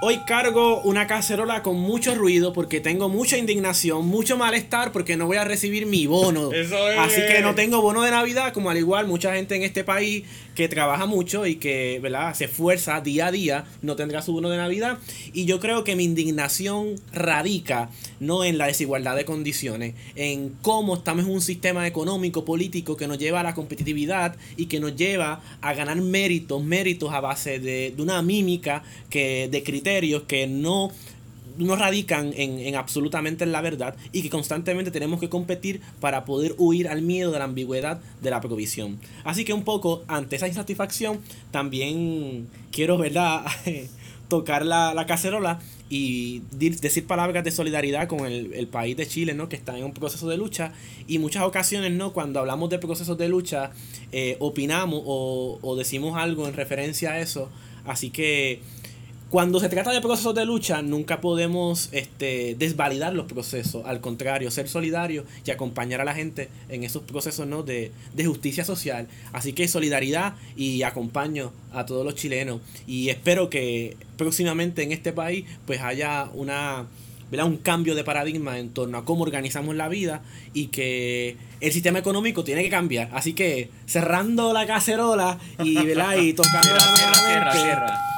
Hoy cargo una cacerola con mucho ruido porque tengo mucha indignación, mucho malestar porque no voy a recibir mi bono. Eso es. Así que no tengo bono de Navidad, como al igual mucha gente en este país que trabaja mucho y que ¿verdad? se esfuerza día a día, no tendrá su bono de Navidad. Y yo creo que mi indignación radica no en la desigualdad de condiciones, en cómo estamos en un sistema económico, político que nos lleva a la competitividad y que nos lleva a ganar méritos, méritos a base de, de una mímica que de criterios que no no radican en, en, absolutamente en la verdad y que constantemente tenemos que competir para poder huir al miedo de la ambigüedad de la provisión. Así que un poco ante esa insatisfacción también quiero, ¿verdad? tocar la, la, cacerola y decir palabras de solidaridad con el, el, país de Chile, ¿no? Que está en un proceso de lucha y muchas ocasiones, ¿no? Cuando hablamos de procesos de lucha, eh, opinamos o, o decimos algo en referencia a eso. Así que cuando se trata de procesos de lucha, nunca podemos este, desvalidar los procesos. Al contrario, ser solidarios y acompañar a la gente en esos procesos ¿no? de, de, justicia social. Así que solidaridad y acompaño a todos los chilenos. Y espero que próximamente en este país pues haya una, ¿verdad? un cambio de paradigma en torno a cómo organizamos la vida y que el sistema económico tiene que cambiar. Así que cerrando la cacerola y, ¿verdad? y tocando la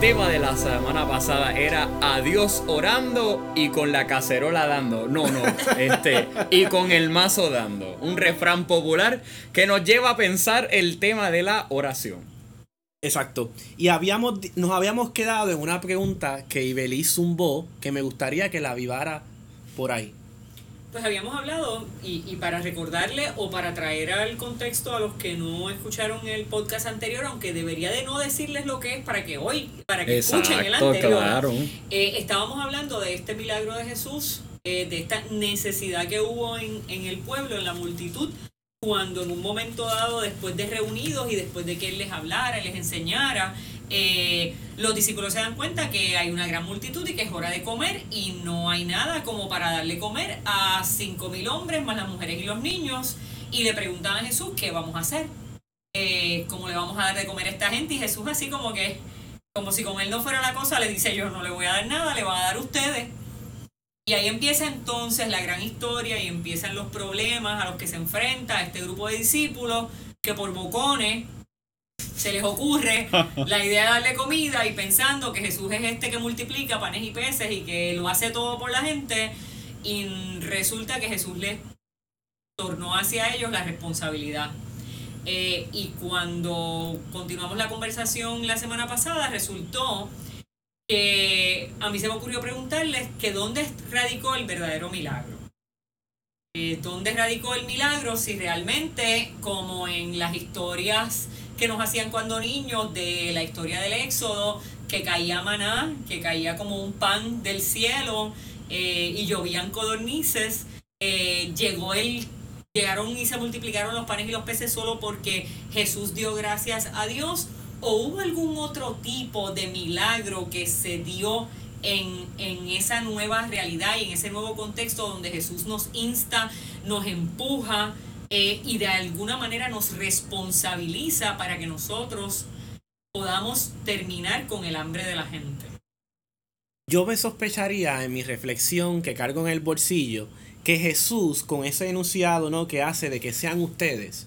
Tema de la semana pasada era adiós orando y con la cacerola dando. No, no, este, y con el mazo dando. Un refrán popular que nos lleva a pensar el tema de la oración. Exacto. Y habíamos, nos habíamos quedado en una pregunta que Ibelí zumbó que me gustaría que la avivara por ahí. Pues habíamos hablado, y, y, para recordarle o para traer al contexto a los que no escucharon el podcast anterior, aunque debería de no decirles lo que es para que hoy, para que Exacto, escuchen el anterior, claro. eh, estábamos hablando de este milagro de Jesús, eh, de esta necesidad que hubo en, en el pueblo, en la multitud, cuando en un momento dado, después de reunidos y después de que Él les hablara, les enseñara, eh, los discípulos se dan cuenta que hay una gran multitud y que es hora de comer y no hay nada como para darle comer a cinco mil hombres más las mujeres y los niños. Y le preguntan a Jesús qué vamos a hacer, eh, cómo le vamos a dar de comer a esta gente y Jesús así como que, como si con él no fuera la cosa, le dice yo no le voy a dar nada, le va a dar ustedes. Y ahí empieza entonces la gran historia y empiezan los problemas a los que se enfrenta este grupo de discípulos que por bocones se les ocurre la idea de darle comida y pensando que Jesús es este que multiplica panes y peces y que lo hace todo por la gente y resulta que Jesús les tornó hacia ellos la responsabilidad. Eh, y cuando continuamos la conversación la semana pasada resultó que a mí se me ocurrió preguntarles que dónde radicó el verdadero milagro. Eh, ¿Dónde radicó el milagro si realmente, como en las historias que nos hacían cuando niños de la historia del Éxodo, que caía maná, que caía como un pan del cielo eh, y llovían codornices, eh, llegó el llegaron y se multiplicaron los panes y los peces solo porque Jesús dio gracias a Dios. O hubo algún otro tipo de milagro que se dio en, en, esa nueva realidad y en ese nuevo contexto donde Jesús nos insta, nos empuja eh, y de alguna manera nos responsabiliza para que nosotros podamos terminar con el hambre de la gente. Yo me sospecharía en mi reflexión que cargo en el bolsillo que Jesús con ese enunciado ¿no? que hace de que sean ustedes,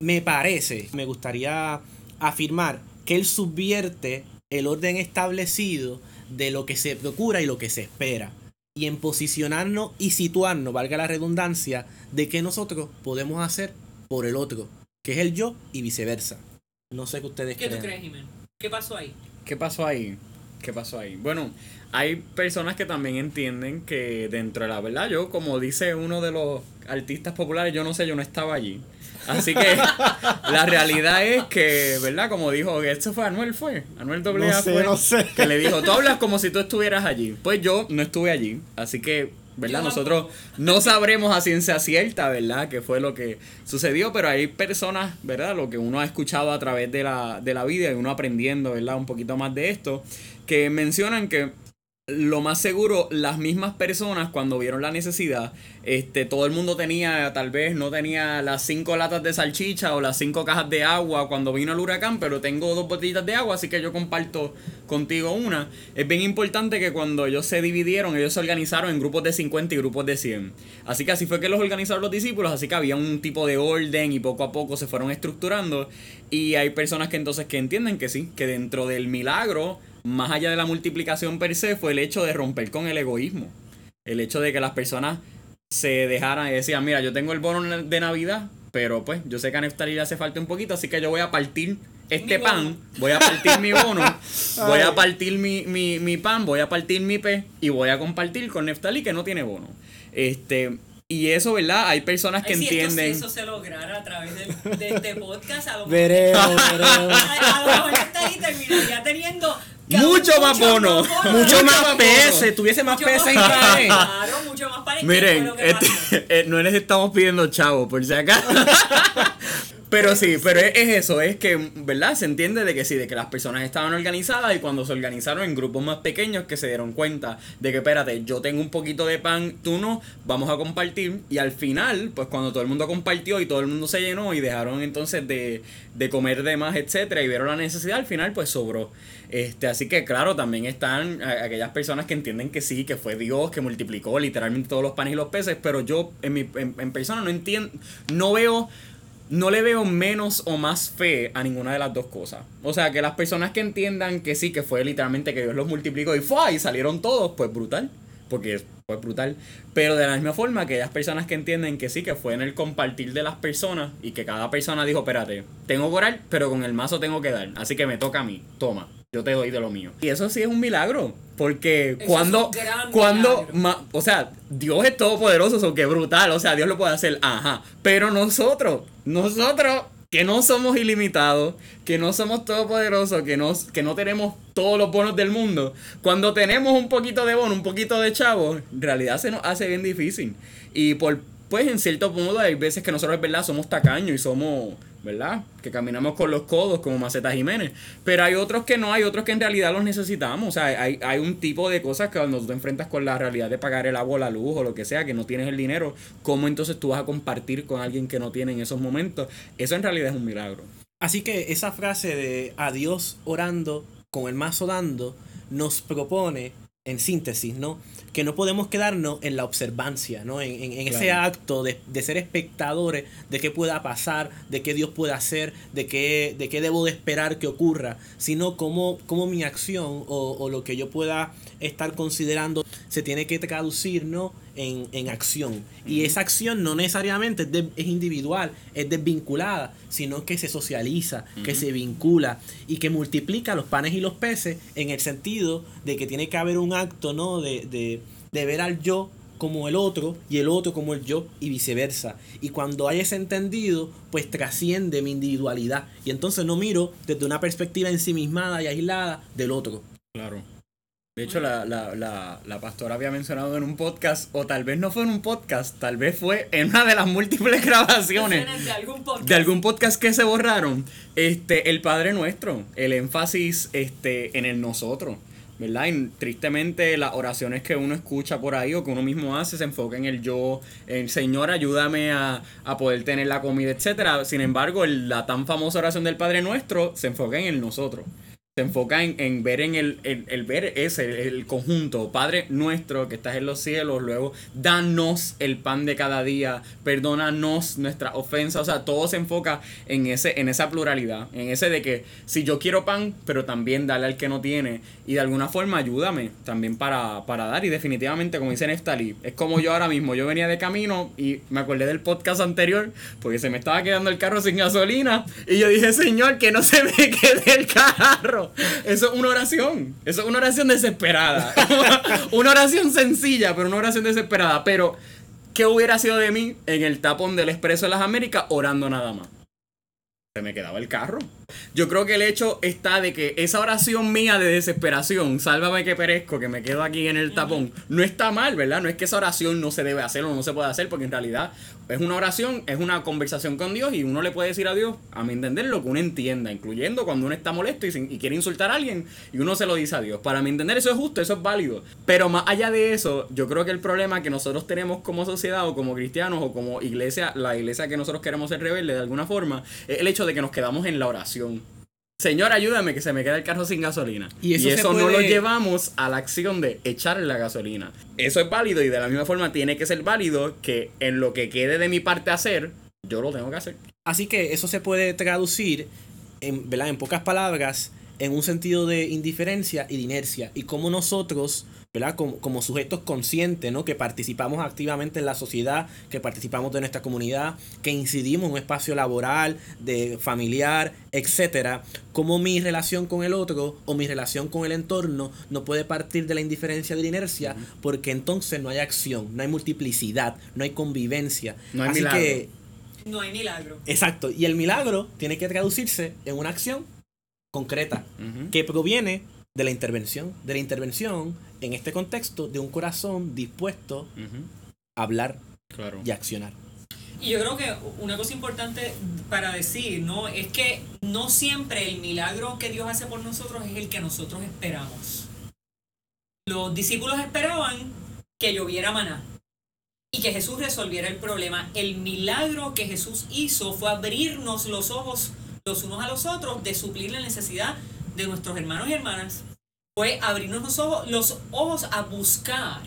me parece, me gustaría afirmar que él subvierte el orden establecido de lo que se procura y lo que se espera. Y en posicionarnos y situarnos, valga la redundancia, de que nosotros podemos hacer por el otro, que es el yo y viceversa. No sé qué ustedes ¿Qué creen. tú crees, Jiménez? ¿Qué pasó ahí? ¿Qué pasó ahí? ¿Qué pasó ahí? Bueno, hay personas que también entienden que dentro de la verdad, yo como dice uno de los artistas populares, yo no sé, yo no estaba allí. Así que la realidad es que, ¿verdad? Como dijo, esto fue Anuel, fue. Anuel doble No sé, fue. no sé. Que le dijo, tú hablas como si tú estuvieras allí. Pues yo no estuve allí. Así que, ¿verdad? Nosotros no sabremos a ciencia cierta, ¿verdad? Qué fue lo que sucedió, pero hay personas, ¿verdad? Lo que uno ha escuchado a través de la, de la vida y uno aprendiendo, ¿verdad? Un poquito más de esto, que mencionan que lo más seguro, las mismas personas cuando vieron la necesidad, este, todo el mundo tenía, tal vez no tenía las cinco latas de salchicha o las cinco cajas de agua cuando vino el huracán, pero tengo dos botellitas de agua, así que yo comparto contigo una. Es bien importante que cuando ellos se dividieron, ellos se organizaron en grupos de 50 y grupos de 100. Así que así fue que los organizaron los discípulos, así que había un tipo de orden y poco a poco se fueron estructurando. Y hay personas que entonces que entienden que sí, que dentro del milagro más allá de la multiplicación per se, fue el hecho de romper con el egoísmo. El hecho de que las personas se dejaran y decían, mira, yo tengo el bono de Navidad, pero pues yo sé que a Neftali le hace falta un poquito, así que yo voy a partir este Mi pan, bono. voy a partir mi bono, voy a partir mi, mi, mi pan, voy a partir mi pez y voy a compartir con Neftali que no tiene bono. Este, y eso, ¿verdad? Hay personas que Ay, si esto- entienden... si eso se lograra a través del- de, este podcast, a lo mejor, Veremos, veremos. a, a lo mejor está ahí terminaría teniendo Mucho más bono. bono. Mucho más más PS, tuviese más Mucho PS en más- Israel. Claro, mucho más para Miren, este, eh, no les estamos pidiendo chavo, por si acaso. Pero sí, pero es, es eso, es que, ¿verdad? Se entiende de que sí, de que las personas estaban organizadas y cuando se organizaron en grupos más pequeños que se dieron cuenta de que, espérate, yo tengo un poquito de pan, tú no, vamos a compartir. Y al final, pues cuando todo el mundo compartió y todo el mundo se llenó y dejaron entonces de, de comer de más, etcétera, y vieron la necesidad, al final pues sobró. Este, así que claro, también están aquellas personas que entienden que sí, que fue Dios que multiplicó literalmente todos los panes y los peces, pero yo en mi en, en persona no entiendo, no veo no le veo menos o más fe a ninguna de las dos cosas. O sea, que las personas que entiendan que sí, que fue literalmente que Dios los multiplicó y fue y salieron todos, pues brutal. Porque fue brutal. Pero de la misma forma, aquellas personas que entienden que sí, que fue en el compartir de las personas y que cada persona dijo, espérate, tengo que orar, pero con el mazo tengo que dar. Así que me toca a mí. Toma, yo te doy de lo mío. Y eso sí es un milagro. Porque Eso es cuando, cuando, ma- o sea, Dios es todopoderoso, eso que brutal, o sea, Dios lo puede hacer, ajá. Pero nosotros, nosotros que no somos ilimitados, que no somos todopoderosos, que no, que no tenemos todos los bonos del mundo, cuando tenemos un poquito de bono, un poquito de chavo, en realidad se nos hace bien difícil. Y por, pues en cierto modo hay veces que nosotros, ¿verdad? Somos tacaños y somos, ¿verdad? Que caminamos con los codos como Maceta Jiménez. Pero hay otros que no, hay otros que en realidad los necesitamos. O sea, hay, hay un tipo de cosas que cuando tú te enfrentas con la realidad de pagar el agua, la luz o lo que sea, que no tienes el dinero, ¿cómo entonces tú vas a compartir con alguien que no tiene en esos momentos? Eso en realidad es un milagro. Así que esa frase de a Dios orando con el mazo dando nos propone, en síntesis, ¿no? Que no podemos quedarnos en la observancia, ¿no? En, en- en ese acto de, de ser espectadores de qué pueda pasar, de qué Dios puede hacer, de qué, de qué debo de esperar que ocurra, sino cómo, cómo mi acción o, o lo que yo pueda estar considerando se tiene que traducir, ¿no? En, en acción. Y esa acción no necesariamente es, de- es individual, es desvinculada, sino que se socializa, que se vincula y que multiplica los panes y los peces en el sentido de que tiene que haber un acto, ¿no? De, de, de ver al yo como el otro y el otro como el yo y viceversa. Y cuando hay ese entendido, pues trasciende mi individualidad. Y entonces no miro desde una perspectiva ensimismada y aislada del otro. Claro. De hecho, la, la, la, la pastora había mencionado en un podcast, o tal vez no fue en un podcast, tal vez fue en una de las múltles grabaciones de algún podcast. de algún podcast que se borraron, este, el Padre Nuestro, el énfasis este, en el nosotros, ¿verdad? Y tristemente las oraciones que uno escucha por ahí o que uno mismo hace se enfoca en el yo, el Señor ayúdame a, a poder tener la comida, etcétera. Sin embargo, el- la tan famosa oración del Padre Nuestro se enfoca en el nosotros. Se enfoca en, ver en el, el, ver ese, el conjunto. Padre nuestro que estás en los cielos, luego danos el pan de cada día, perdónanos nuestras ofensas. O sea, todo se enfoca en ese, en esa pluralidad, en ese de que si yo quiero pan, pero también dale al que no tiene. Y de alguna forma ayúdame también para, para dar. Y definitivamente, como dice Neftali, es como yo ahora mismo. Yo venía de camino y me acordé del podcast anterior, porque se me estaba quedando el carro sin gasolina. Y yo dije, Señor, que no se me quede el carro. Eso, es una oración. Eso es una oración desesperada. una oración sencilla, pero una oración desesperada. Pero, ¿qué hubiera sido de mí en el tapón del Expreso de las Américas orando nada más? Se me quedaba el carro. Yo creo que el hecho está de que esa oración mía de desesperación, sálvame que perezco, que me quedo aquí en el tapón, no está mal, ¿verdad? No es que esa oración no se debe hacer o no se puede hacer, porque en realidad es una oración, es una conversación con Dios y uno le puede decir a Dios, a mi entender, lo que uno entienda, incluyendo cuando uno está molesto y, y quiere insultar a alguien y uno se lo dice a Dios. Para mi entender eso es justo, eso es válido. Pero más allá de eso, yo creo que el problema que nosotros tenemos como sociedad o como cristianos o como iglesia, la iglesia que nosotros queremos ser rebelde de alguna forma, es el hecho de que nos quedamos en la oración. Señor, ayúdame que se me queda el carro sin gasolina. Y eso se no lo llevamos a la acción de echarle la gasolina. Eso es válido y de la misma forma tiene que ser válido que en lo que quede de mi parte hacer, yo lo tengo que hacer. Así que eso se puede traducir, en, ¿verdad? en pocas palabras, en un sentido de indiferencia y de inercia. Y como nosotros, ¿verdad? Como, como sujetos conscientes, ¿no? que participamos activamente en la sociedad, que participamos de nuestra comunidad, que incidimos en un espacio laboral, de familiar, etcétera, como mi relación con el otro o mi relación con el entorno no puede partir de la indiferencia de la inercia, porque entonces no hay acción, no hay multiplicidad, no hay convivencia. No hay Así milagro. que No hay milagro. Exacto. Y el milagro tiene que traducirse en una acción concreta que proviene de la intervención. De la intervención, en este contexto, de un corazón dispuesto a hablar Claro. y accionar. Y yo creo que una cosa importante para decir, ¿no? Es que no siempre el milagro que Dios hace por nosotros es el que nosotros esperamos. Los discípulos esperaban que lloviera maná y que Jesús resolviera el problema. El milagro que Jesús hizo fue abrirnos los ojos los unos a los otros de suplir la necesidad de nuestros hermanos y hermanas. Fue abrirnos los ojos, los ojos a buscar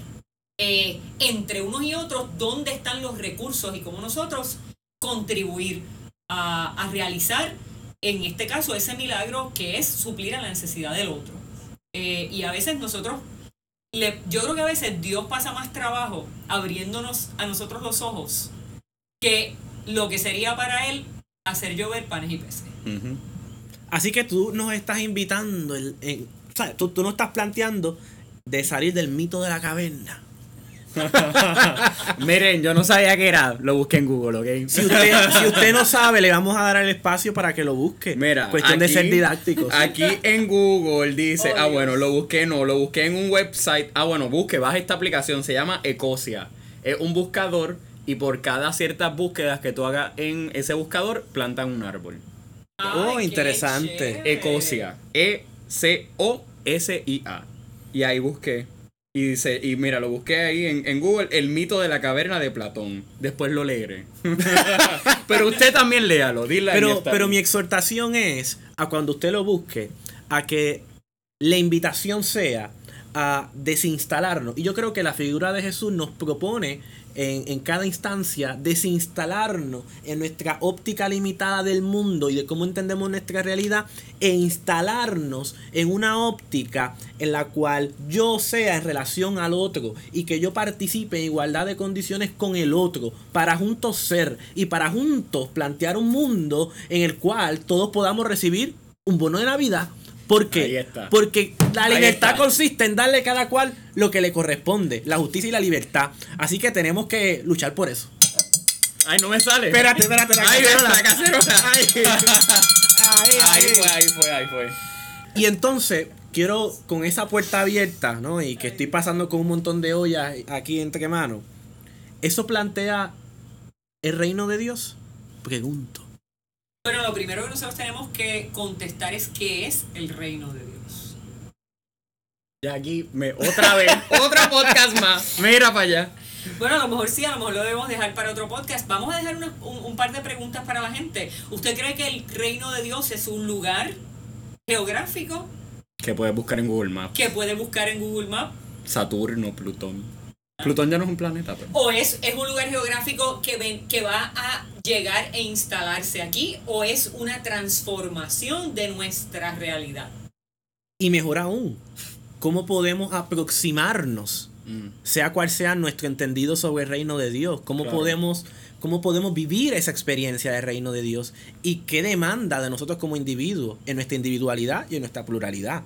eh, entre unos y otros dónde están los recursos y cómo nosotros contribuir a, a realizar, en este caso, ese milagro que es suplir a la necesidad del otro. Eh, y a veces nosotros, le- yo creo que a veces Dios pasa más trabajo abriéndonos a nosotros los ojos que lo que sería para Él hacer llover panes y peces. Ujú. Así que tú nos estás invitando, el- en- o sea, tú, tú nos estás planteando de salir del mito de la caverna. Miren, yo no sabía que era, lo busqué en Google, ¿ok? Si usted, si usted no sabe, le vamos a dar el espacio para que lo busque. Mira, Cuestión de ser didácticos. Aquí en Google dice, Oh, ah Dios. bueno, lo busqué, no, lo busqué en un website. Ah bueno, busque, baja esta aplicación, se llama Ecosia. Es un buscador y por cada ciertas búsquedas que tú hagas en ese buscador, plantan un árbol. Oh, Ay, interesante. Ecosia. E-C-O-S-I-A. Y ahí busqué. Y dice, y mira, lo busqué ahí en, en Google, el mito de la caverna de Platón. Después lo leeré. Pero usted también léalo, dile Pero, pero mi exhortación es a cuando usted lo busque, a que la invitación sea a desinstalarnos. Y yo creo que la figura de Jesús nos propone en, cada instancia desinstalarnos en nuestra óptica limitada del mundo y de cómo entendemos nuestra realidad e instalarnos en una óptica en la cual yo sea en relación al otro y que yo participe en igualdad de condiciones con el otro para juntos ser y para juntos plantear un mundo en el cual todos podamos recibir un bono de Navidad. ¿Por qué? Porque la libertad consiste en darle a cada cual lo que le corresponde, la justicia y la libertad. Así que tenemos que luchar por eso. Ay, no me sale. Espérate, espérate, la Ay, cacerola. la cacerola. Ahí ahí. fue, ahí fue, ahí fue. Y entonces, quiero con esa puerta abierta, ¿no? Y que estoy pasando con un montón de ollas aquí entre manos. ¿Eso plantea el reino de Dios? Pregunto. Bueno, lo primero que nosotros tenemos que contestar es qué es el reino de Dios. Ya aquí, me, otra vez, otro podcast más. Mira para allá. Bueno, a lo mejor sí, a lo mejor lo debemos dejar para otro podcast. Vamos a dejar una- un, un par de preguntas para la gente. ¿Usted cree que el reino de Dios es un lugar geográfico Que puedes buscar en Google Maps. que puede buscar en Google Maps? Saturno, Plutón. Plutón ya no es un planeta, pero. ¿O es, es un lugar geográfico que, ven, que va a llegar e instalarse aquí? ¿O es una transformación de nuestra realidad? Y mejor aún, ¿cómo podemos aproximarnos Mm. sea cual sea nuestro entendido sobre el reino de Dios, cómo Claro. podemos cómo podemos vivir esa experiencia del reino de Dios y qué demanda de nosotros como individuos en nuestra individualidad y en nuestra pluralidad.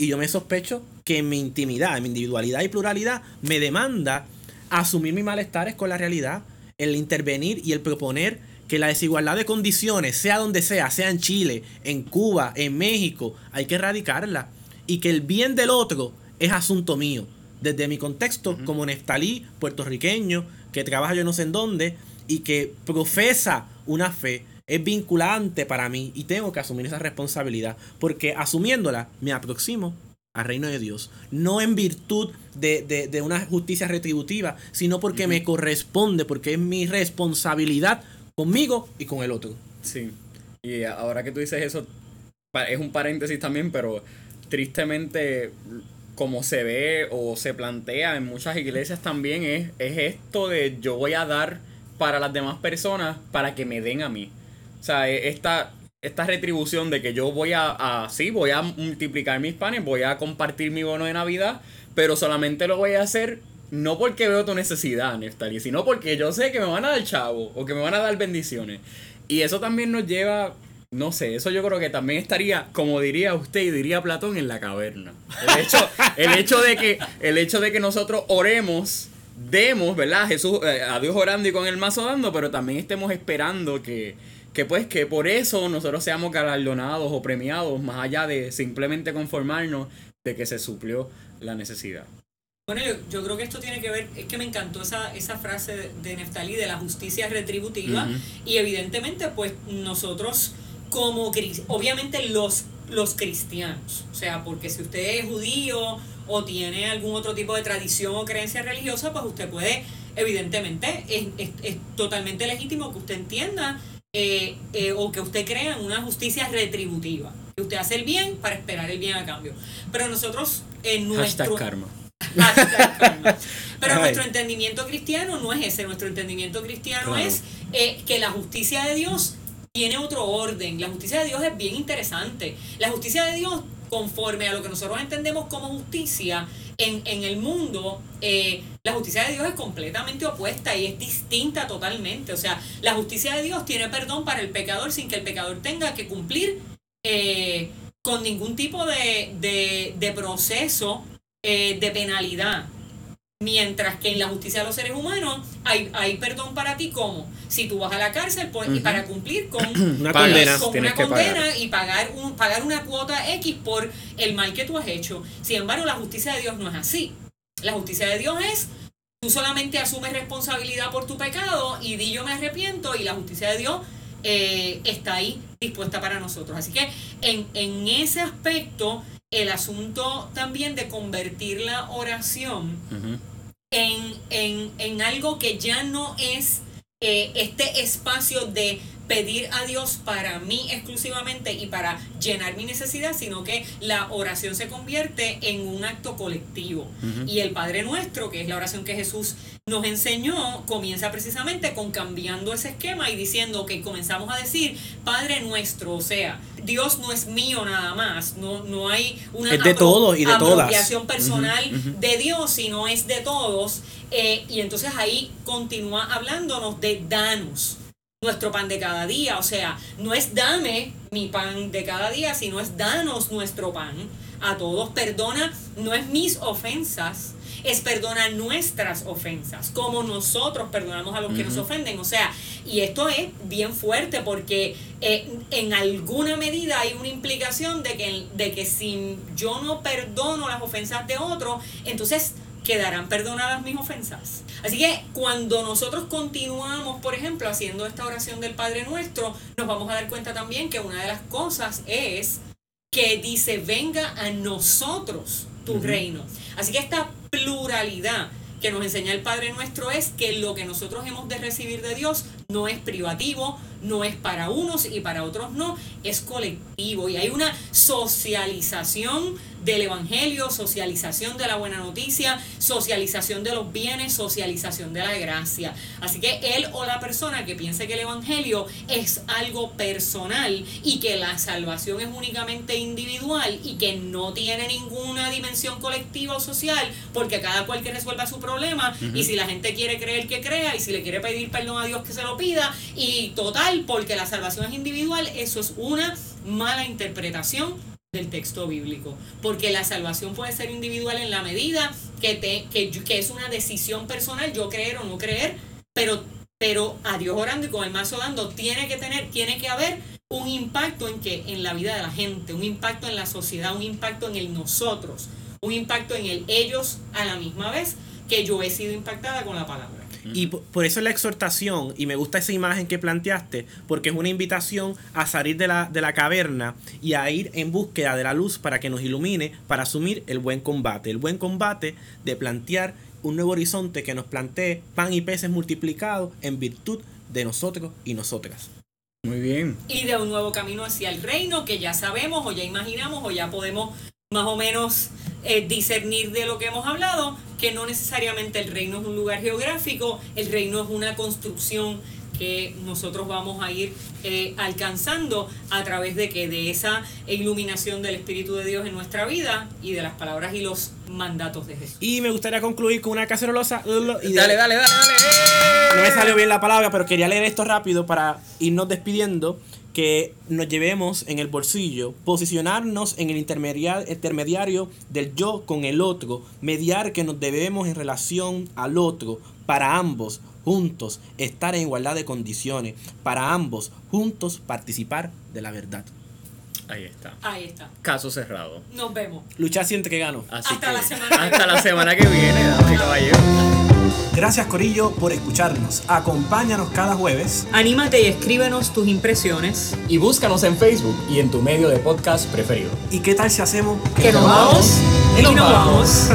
Y yo me sospecho que mi intimidad, en mi individualidad y pluralidad, me demanda asumir mis malestares con la realidad, el intervenir y el proponer que la desigualdad de condiciones, sea donde sea, sea en Chile, en Cuba, en México, hay que erradicarla. Y que el bien del otro es asunto mío. Desde mi contexto, como Neftalí, puertorriqueño, que trabaja yo no sé en dónde, y que profesa una fe, es vinculante para mí y tengo que asumir esa responsabilidad, porque asumiéndola me aproximo al reino de Dios, no en virtud de, de- de una justicia retributiva, sino porque me corresponde, porque es mi responsabilidad conmigo y con el otro. Sí. Y ahora que tú dices eso, es un paréntesis también, pero tristemente como se ve o se plantea en muchas iglesias también es, es esto de yo voy a dar para las demás personas para que me den a mí. O sea, e- esta, esta retribución de que yo voy a, sí, voy a multiplicar mis panes, voy a compartir mi bono de Navidad, pero solamente lo voy a hacer no porque veo tu necesidad, Neftali, sino porque yo sé que me van a dar chavo o que me van a dar bendiciones. Y eso también nos lleva, no sé, eso yo creo que también estaría, como diría usted y diría Platón, en la caverna. El hecho, el hecho, de, que, el hecho de que nosotros oremos, demos, ¿verdad? Jesús, eh, a Dios orando y con el mazo dando, pero también estemos esperando que, que pues que por eso nosotros seamos galardonados o premiados, más allá de simplemente conformarnos de que se suplió la necesidad. Bueno, yo, yo creo que esto tiene que ver, es que me encantó esa, esa frase de, de Neftalí de la justicia retributiva y evidentemente pues nosotros como obviamente los, los cristianos, o sea, porque si usted es judío o tiene algún otro tipo de tradición o creencia religiosa, pues usted puede, evidentemente, es, es- es totalmente legítimo que usted entienda eh, eh, o que usted crea en una justicia retributiva, que usted hace el bien para esperar el bien a cambio. Pero nosotros en nuestro... Hashtag karma. Hashtag karma. Pero Ay. nuestro entendimiento cristiano no es ese, nuestro entendimiento cristiano Claro. es eh, que la justicia de Dios tiene otro orden, la justicia de Dios es bien interesante. La justicia de Dios, conforme a lo que nosotros entendemos como justicia en, en el mundo, eh, la justicia de Dios es completamente opuesta y es distinta totalmente. O sea, la justicia de Dios tiene perdón para el pecador sin que el pecador tenga que cumplir eh, con ningún tipo de, de, proceso eh, de penalidad. Mientras que en la justicia de los seres humanos hay, hay perdón para ti como si tú vas a la cárcel pues, y para cumplir con Una Pagas. condena. con Tienes una que pagar. condena y pagar un pagar una cuota X por el mal que tú has hecho. Sin embargo, la justicia de Dios no es así. La justicia de Dios es tú solamente asumes responsabilidad por tu pecado y di yo me arrepiento y la justicia de Dios eh, está ahí dispuesta para nosotros. Así que en, en ese aspecto, el asunto también de convertir la oración en, en, en algo que ya no es eh, este espacio de pedir a Dios para mí exclusivamente y para llenar mi necesidad, sino que la oración se convierte en un acto colectivo. Y el Padre Nuestro, que es la oración que Jesús nos enseñó, comienza precisamente con cambiando ese esquema y diciendo que comenzamos a decir Padre Nuestro, o sea, Dios no es mío nada más, no, no hay una Es de apro- todos y de todas. apropiación personal de Dios, sino es de todos. Eh, y entonces ahí continúa hablándonos de danos nuestro pan de cada día. O sea, no es dame mi pan de cada día, sino es danos nuestro pan a todos. Perdona, no es mis ofensas, es perdona nuestras ofensas, como nosotros perdonamos a los que nos ofenden. O sea, y esto es bien fuerte porque eh, en alguna medida hay una implicación de que, de que si yo no perdono las ofensas de otro, entonces quedarán perdonadas mis ofensas. Así que cuando nosotros continuamos, por ejemplo, haciendo esta oración del Padre Nuestro, nos vamos a dar cuenta también que una de las cosas es que dice, venga a nosotros tu Ujú. reino. Así que esta pluralidad que nos enseña el Padre Nuestro es que lo que nosotros hemos de recibir de Dios no es privativo, no es para unos y para otros no, es colectivo y hay una socialización del Evangelio, socialización de la buena noticia, socialización de los bienes, socialización de la gracia. Así que él o la persona que piense que el Evangelio es algo personal y que la salvación es únicamente individual y que no tiene ninguna dimensión colectiva o social, porque cada cual que resuelva su problema y si la gente quiere creer que crea y si le quiere pedir perdón a Dios que se lo pida y total, porque la salvación es individual, eso es una mala interpretación del texto bíblico, porque la salvación puede ser individual en la medida que, te, que, que es una decisión personal, yo creer o no creer, pero, pero a Dios orando y con el mazo dando, tiene que tener, tiene que haber un impacto en que en la vida de la gente, un impacto en la sociedad, un impacto en el nosotros, un impacto en el ellos a la misma vez que yo he sido impactada con la palabra. Y por eso es la exhortación, y me gusta esa imagen que planteaste, porque es una invitación a salir de la, de la caverna y a ir en búsqueda de la luz para que nos ilumine, para asumir el buen combate. El buen combate de plantear un nuevo horizonte que nos plantee pan y peces multiplicados en virtud de nosotros y nosotras. Muy bien. Y de un nuevo camino hacia el reino que ya sabemos o ya imaginamos o ya podemos más o menos eh, discernir de lo que hemos hablado, que no necesariamente el reino es un lugar geográfico, el reino es una construcción que nosotros vamos a ir eh, alcanzando a través de que de esa iluminación del Espíritu de Dios en nuestra vida y de las palabras y los mandatos de Jesús. Y me gustaría concluir con una cacerolosa. Y Dale, dale, dale, dale. No me salió bien la palabra, pero quería leer esto rápido para irnos despidiendo. Que nos llevemos en el bolsillo, posicionarnos en el intermedia- intermediario del yo con el otro, mediar que nos debemos en relación al otro, para ambos, juntos, estar en igualdad de condiciones, para ambos, juntos, participar de la verdad. Ahí está. Ahí está. Caso cerrado. Nos vemos. Luchar siente que gano. Así Hasta que- la semana que hasta la semana que viene, damas y caballeros. Gracias Corillo por escucharnos. Acompáñanos cada jueves Anímate y escríbenos tus impresiones. Y búscanos en Facebook y en tu medio de podcast preferido. ¿Y qué tal si hacemos Que nos vamos y nos vamos.